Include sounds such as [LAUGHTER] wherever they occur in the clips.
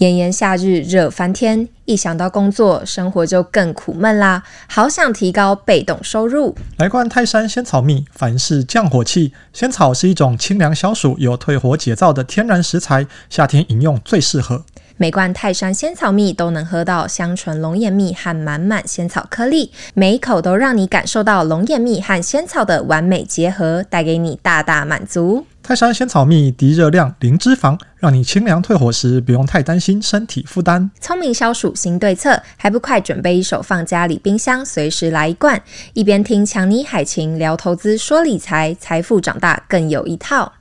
炎炎夏日热翻天，一想到工作，生活就更苦闷啦。好想提高被动收入。来罐泰山仙草蜜，凡事降火气。仙草是一种清凉消暑、有退火解燥的天然食材，夏天饮用最适合。每罐泰山仙草蜜都能喝到香醇龙眼蜜和满满仙草颗粒，每一口都让你感受到龙眼蜜和仙草的完美结合，带给你大大满足。泰山仙草蜜低热量、零脂肪，让你清凉退火时不用太担心身体负担。聪明消暑新对策，还不快准备一手放家里冰箱，随时来一罐。一边听强尼海琴聊投资说理财，财富长大更有一套。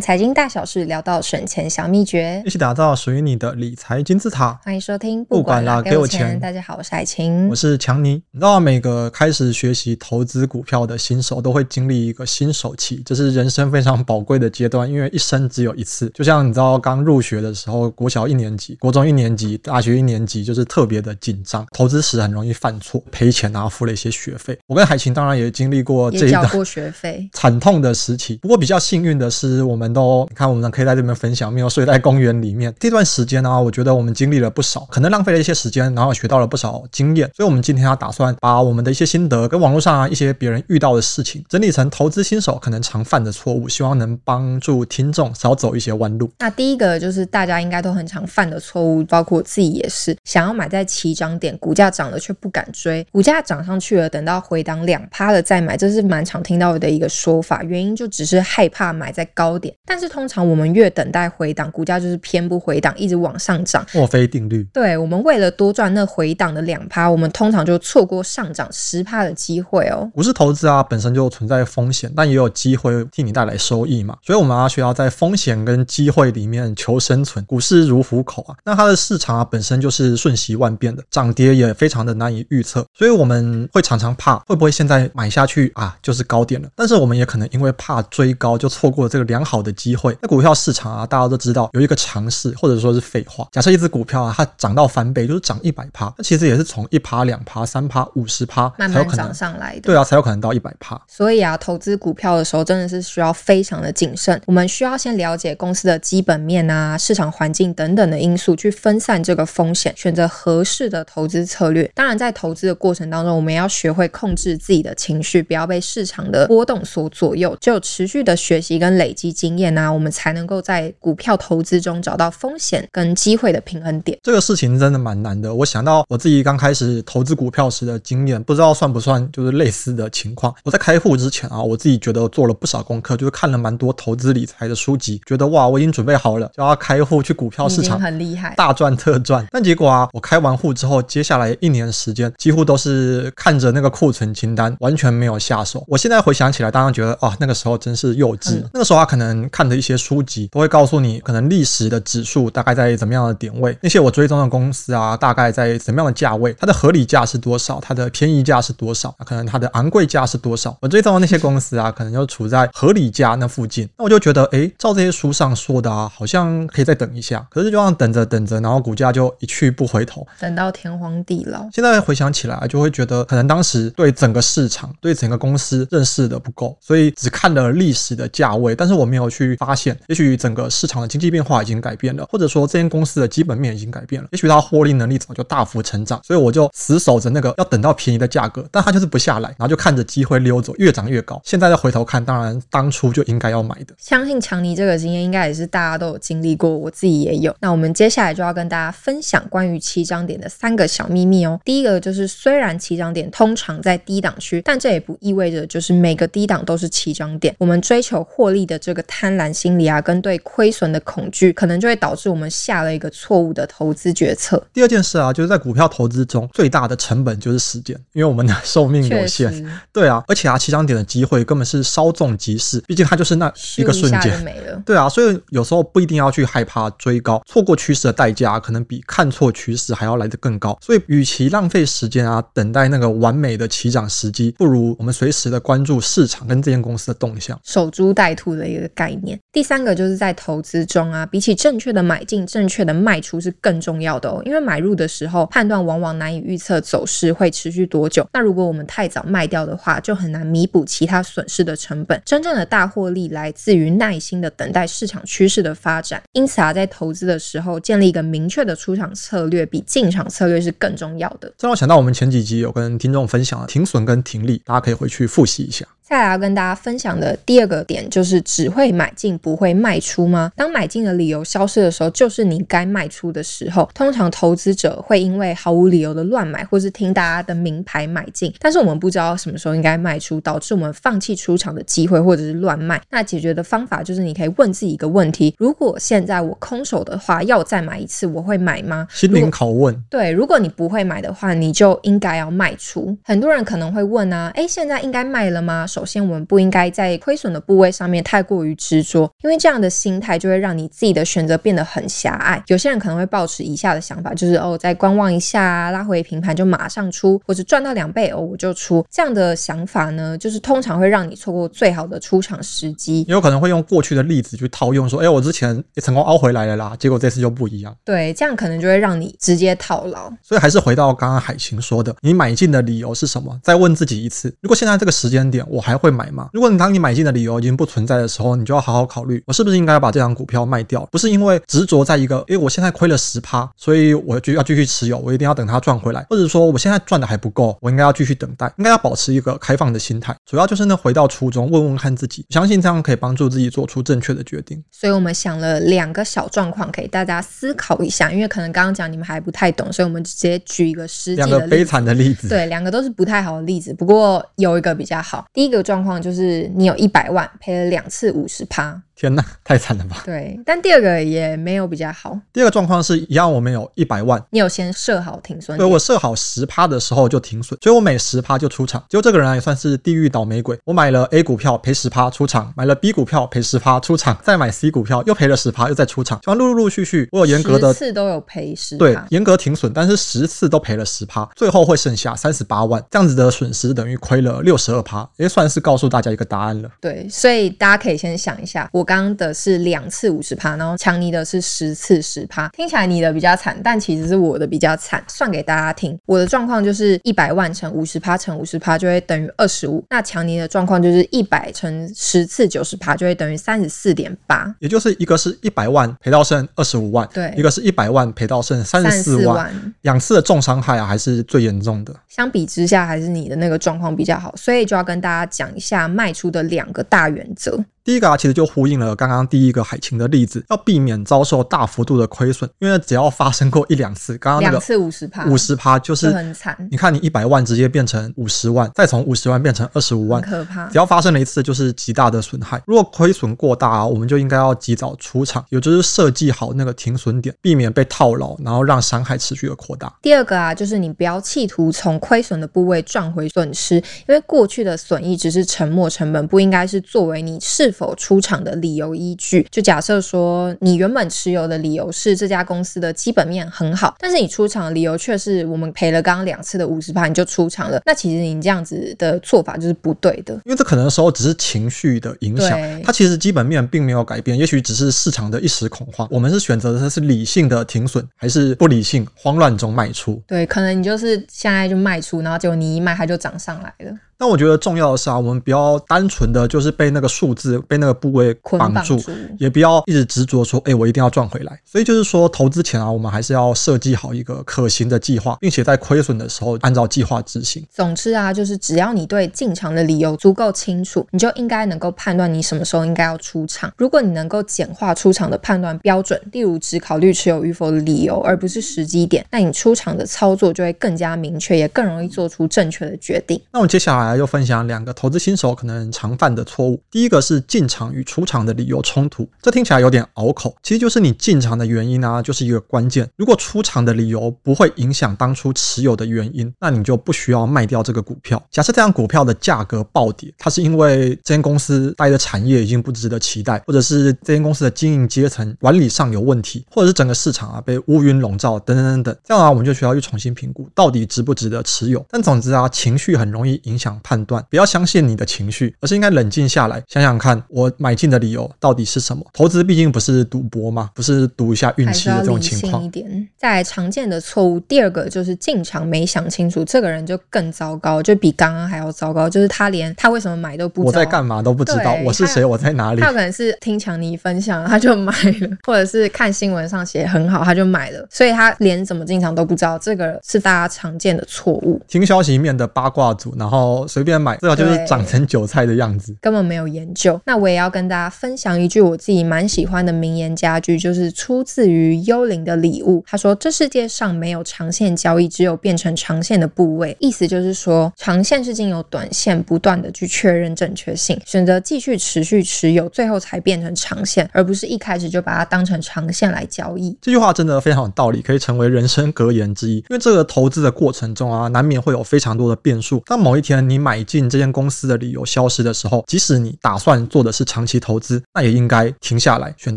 从财经大小事聊到省钱小秘诀，一起打造属于你的理财金字塔。欢迎收听，不管啦，给我钱。大家好，我是海晴，我是强尼。你知道，每个开始学习投资股票的新手都会经历一个新手期，这是人生非常宝贵的阶段，因为一生只有一次。就像你知道，刚入学的时候，国小一年级、国中一年级、大学一年级，就是特别的紧张。投资时很容易犯错，赔钱，然后付了一些学费。我跟海晴当然也经历过这一段过学费惨痛的时期。不过比较幸运的是，我们都你看，我们可以在这边分享，没有睡在公园里面。这段时间呢，我觉得我们经历了不少，可能浪费了一些时间，然后学到了不少经验。所以，我们今天要打算把我们的一些心得跟网络上啊一些别人遇到的事情整理成投资新手可能常犯的错误，希望能帮助听众少走一些弯路。那第一个就是大家应该都很常犯的错误，包括我自己也是，想要买在起涨点，股价涨了却不敢追，股价涨上去了，等到回档两趴了再买，这是蛮常听到的一个说法。原因就只是害怕买在高点，但是通常。我们越等待回档，股价就是偏不回档，一直往上涨。墨菲定律。对，我们为了多赚那回档的两趴，我们通常就错过上涨十趴的机会哦。股市投资啊，本身就存在风险，但也有机会替你带来收益嘛。所以我们要需要在风险跟机会里面求生存。股市如虎口啊，那它的市场啊本身就是瞬息万变的，涨跌也非常的难以预测。所以我们会常常怕会不会现在买下去啊就是高点了，但是我们也可能因为怕追高就错过了这个良好的机会。那股票市场啊，大家都知道有一个常识，或者说是废话。假设一只股票啊，它涨到翻倍，就是涨一百趴，那其实也是从一趴、两趴、三趴、五十趴慢慢涨上来的。对啊，才有可能到一百趴。所以啊，投资股票的时候真的是需要非常的谨慎。我们需要先了解公司的基本面啊、市场环境等等的因素，去分散这个风险，选择合适的投资策略。当然，在投资的过程当中，我们要学会控制自己的情绪，不要被市场的波动所左右。只有持续的学习跟累积经验啊，我们才能够。在股票投资中找到风险跟机会的平衡点，这个事情真的蛮难的。我想到我自己刚开始投资股票时的经验，不知道算不算就是类似的情况。我在开户之前啊，我自己觉得做了不少功课，就是看了蛮多投资理财的书籍，觉得哇，我已经准备好了，就要开户去股票市场，[LAUGHS] 很厉害，大赚特赚。但结果啊，我开完户之后，接下来一年时间几乎都是看着那个库存清单，完全没有下手。我现在回想起来，当然觉得啊，那个时候真是幼稚。嗯、那个时候啊，可能看的一些书籍。都会告诉你，可能历史的指数大概在怎么样的点位，那些我追踪的公司啊，大概在怎么样的价位，它的合理价是多少，它的便宜价是多少，可能它的昂贵价是多少。我追踪的那些公司啊，可能就处在合理价那附近，那我就觉得，哎，照这些书上说的啊，好像可以再等一下。可是就这样等着等着，然后股价就一去不回头，等到天荒地老。现在回想起来，就会觉得可能当时对整个市场、对整个公司认识的不够，所以只看了历史的价位，但是我没有去发现，也许整个市场的经济变化已经改变了，或者说这间公司的基本面已经改变了，也许它获利能力早就大幅成长，所以我就死守着那个要等到便宜的价格，但它就是不下来，然后就看着机会溜走，越涨越高。现在再回头看，当然当初就应该要买的。相信强尼这个经验应该也是大家都有经历过，我自己也有。那我们接下来就要跟大家分享关于起涨点的三个小秘密哦。第一个就是，虽然起涨点通常在低档区，但这也不意味着就是每个低档都是起涨点。我们追求获利的这个贪婪心理啊，跟对亏损的恐惧，可能就会导致我们下了一个错误的投资决策。第二件事啊，就是在股票投资中最大的成本就是时间，因为我们的 [LAUGHS] 寿命有限。对啊，而且啊，起涨点的机会根本是稍纵即逝，毕竟它就是那一个瞬间没了。对啊，所以有时候不一定要去害怕追高，错过趋势的代价可能比看错趋势还要来得更高。所以，与其浪费时间啊，等待那个完美的起涨时机，不如我们随时的关注市场跟这间公司的动向，守株待兔的一个概概念。第三个就是在投资中啊，比起正确的买进，正确的卖出是更重要的哦。因为买入的时候判断往往难以预测走势会持续多久，那如果我们太早卖掉的话，就很难弥补其他损失的成本。真正的大获利来自于耐心的等待市场趋势的发展。因此啊，在投资的时候建立一个明确的出场策略，比进场策略是更重要的。这让我想到我们前几集有跟听众分享了停损跟停利，大家可以回去复习一下。再来要跟大家分享的第二个点就是只会买进不会卖出吗？当买进的理由消失的时候，就是你该卖出的时候。通常投资者会因为毫无理由的乱买，或是听大家的名牌买进，但是我们不知道什么时候应该卖出，导致我们放弃出场的机会，或者是乱卖。那解决的方法就是你可以问自己一个问题：如果现在我空手的话，要再买一次，我会买吗？心灵拷问。对，如果你不会买的话，你就应该要卖出。很多人可能会问啊，诶，现在应该卖了吗？首先，我们不应该在亏损的部位上面太过于执着，因为这样的心态就会让你自己的选择变得很狭隘。有些人可能会抱持以下的想法，就是哦，再观望一下，拉回平盘就马上出，或者赚到两倍哦，我就出。这样的想法呢，就是通常会让你错过最好的出场时机。也有可能会用过去的例子去套用，说，哎，我之前也成功凹回来了啦，结果这次就不一样。对，这样可能就会让你直接套牢。所以还是回到刚刚海晴说的，你买进的理由是什么？再问自己一次，如果现在这个时间点我还会买吗？如果你当你买进的理由已经不存在的时候，你就要好好考虑，我是不是应该要把这张股票卖掉？不是因为执着在一个，诶，我现在亏了十趴，所以我就要继续持有，我一定要等它赚回来，或者说我现在赚的还不够，我应该要继续等待，应该要保持一个开放的心态。主要就是呢，回到初衷，问问看自己，相信这样可以帮助自己做出正确的决定。所以我们想了两个小状况，给大家思考一下，因为可能刚刚讲你们还不太懂，所以我们直接举一个实际的。两个悲惨的例子，对，两个都是不太好的例子，不过有一个比较好。第一个状况就是你有一百万。赔了两次五十趴。天呐，太惨了吧！对，但第二个也没有比较好。第二个状况是一样，我们有一百万，你有先设好停损，对，我设好十趴的时候就停损，所以我每十趴就出场。结果这个人也算是地狱倒霉鬼，我买了 A 股票赔十趴出场，买了 B 股票赔十趴出场，再买 C 股票又赔了十趴，又再出场，就陆陆陆续续，我有严格的十次都有赔十，对，严格停损，但是十次都赔了十趴，最后会剩下三十八万，这样子的损失等于亏了六十二趴，也算是告诉大家一个答案了。对，所以大家可以先想一下，我刚刚的是。两次五十趴，然后强尼的是十次十趴，听起来你的比较惨，但其实是我的比较惨。算给大家听，我的状况就是一百万乘五十趴乘五十趴就会等于二十五，那强尼的状况就是一百乘十次九十趴就会等于三十四点八，也就是一个是一百万赔到剩二十五万，对，一个是一百万赔到剩三十四万，两次的重伤害啊，还是最严重的。相比之下，还是你的那个状况比较好，所以就要跟大家讲一下卖出的两个大原则。第一个啊，其实就呼应了刚刚第一个海清的例子，要避免遭受大幅度的亏损，因为只要发生过一两次，刚刚那个两次五十趴，五十趴就是很惨。你看，你一百万直接变成五十万，再从五十万变成二十五万，可怕。只要发生了一次，就是极大的损害。如果亏损过大啊，我们就应该要及早出场，也就是设计好那个停损点，避免被套牢，然后让伤害持续的扩大。第二个啊，就是你不要企图从亏损的部位赚回损失，因为过去的损益只是沉没成本，不应该是作为你是否出场的。理由依据，就假设说你原本持有的理由是这家公司的基本面很好，但是你出场的理由却是我们赔了刚刚两次的五十趴，你就出场了。那其实你这样子的做法就是不对的，因为这可能的时候只是情绪的影响，它其实基本面并没有改变，也许只是市场的一时恐慌。我们是选择的是理性的停损，还是不理性慌乱中卖出？对，可能你就是现在就卖出，然后结果你一卖它就涨上来了。但我觉得重要的是啊，我们不要单纯的就是被那个数字、被那个部位绑住，住也不要一直执着说，哎，我一定要赚回来。所以就是说，投资前啊，我们还是要设计好一个可行的计划，并且在亏损的时候按照计划执行。总之啊，就是只要你对进场的理由足够清楚，你就应该能够判断你什么时候应该要出场。如果你能够简化出场的判断标准，例如只考虑持有与否的理由，而不是时机点，那你出场的操作就会更加明确，也更容易做出正确的决定。那我们接下来。来又分享两个投资新手可能常犯的错误。第一个是进场与出场的理由冲突，这听起来有点拗口，其实就是你进场的原因呢，就是一个关键。如果出场的理由不会影响当初持有的原因，那你就不需要卖掉这个股票。假设这张股票的价格暴跌，它是因为这间公司待的产业已经不值得期待，或者是这间公司的经营阶层管理上有问题，或者是整个市场啊被乌云笼罩等等等等，这样啊我们就需要去重新评估到底值不值得持有。但总之啊，情绪很容易影响。判断，不要相信你的情绪，而是应该冷静下来，想想看我买进的理由到底是什么。投资毕竟不是赌博嘛，不是赌一下运气的这种情况。一点。在常见的错误，第二个就是进场没想清楚，这个人就更糟糕，就比刚刚还要糟糕，就是他连他为什么买都不知道，我在干嘛都不知道，我是谁，我在哪里。他可能是听强尼分享，他就买了，或者是看新闻上写很好，他就买了，所以他连怎么进场都不知道，这个是大家常见的错误。听消息面的八卦组，然后随便买，这个就是长成韭菜的样子，根本没有研究。那我也要跟大家分享一句我自己蛮喜欢的名言佳句，就是出自于《幽灵的礼物》。他说：“这世界上没有长线交易，只有变成长线的部位。”意思就是说，长线是经由短线不断的去确认正确性，选择继续持续持有，最后才变成长线，而不是一开始就把它当成长线来交易。这句话真的非常有道理，可以成为人生格言之一。因为这个投资的过程中啊，难免会有非常多的变数。当某一天你买进这间公司的理由消失的时候，即使你打算做的是长期投资，那也应该停下来，选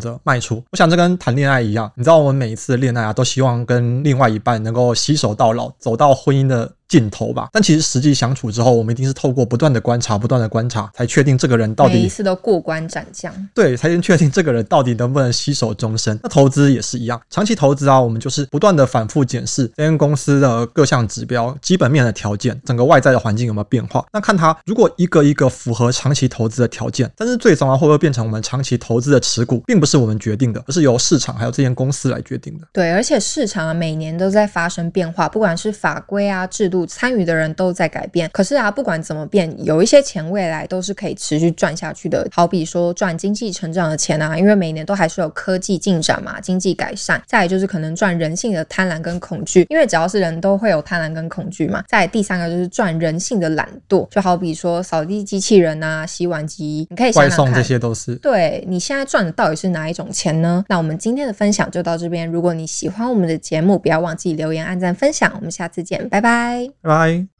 择卖出。我想这跟谈恋爱一样，你知道我们每一次恋爱啊，都希望跟另外一半能够携手到老，走到婚姻的尽头吧，但其实实际相处之后，我们一定是透过不断的观察、不断的观察，才确定这个人到底每一次都过关斩将。对，才能确定这个人到底能不能携手终身。那投资也是一样，长期投资啊，我们就是不断的反复检视这间公司的各项指标、基本面的条件、整个外在的环境有没有变化。那看它如果一个一个符合长期投资的条件，但是最终啊会不会变成我们长期投资的持股，并不是我们决定的，而是由市场还有这间公司来决定的。对，而且市场啊每年都在发生变化，不管是法规啊制度，参与的人都在改变，可是啊，不管怎么变，有一些钱未来都是可以持续赚下去的。好比说赚经济成长的钱啊，因为每年都还是有科技进展嘛，经济改善。再来就是可能赚人性的贪婪跟恐惧，因为只要是人都会有贪婪跟恐惧嘛。再来第三个就是赚人性的懒惰，就好比说扫地机器人啊、洗碗机，你可以想想看，外送这些都是。对，你现在赚的到底是哪一种钱呢？那我们今天的分享就到这边。如果你喜欢我们的节目，不要忘记留言、按赞、分享。我们下次见，拜拜，拜拜。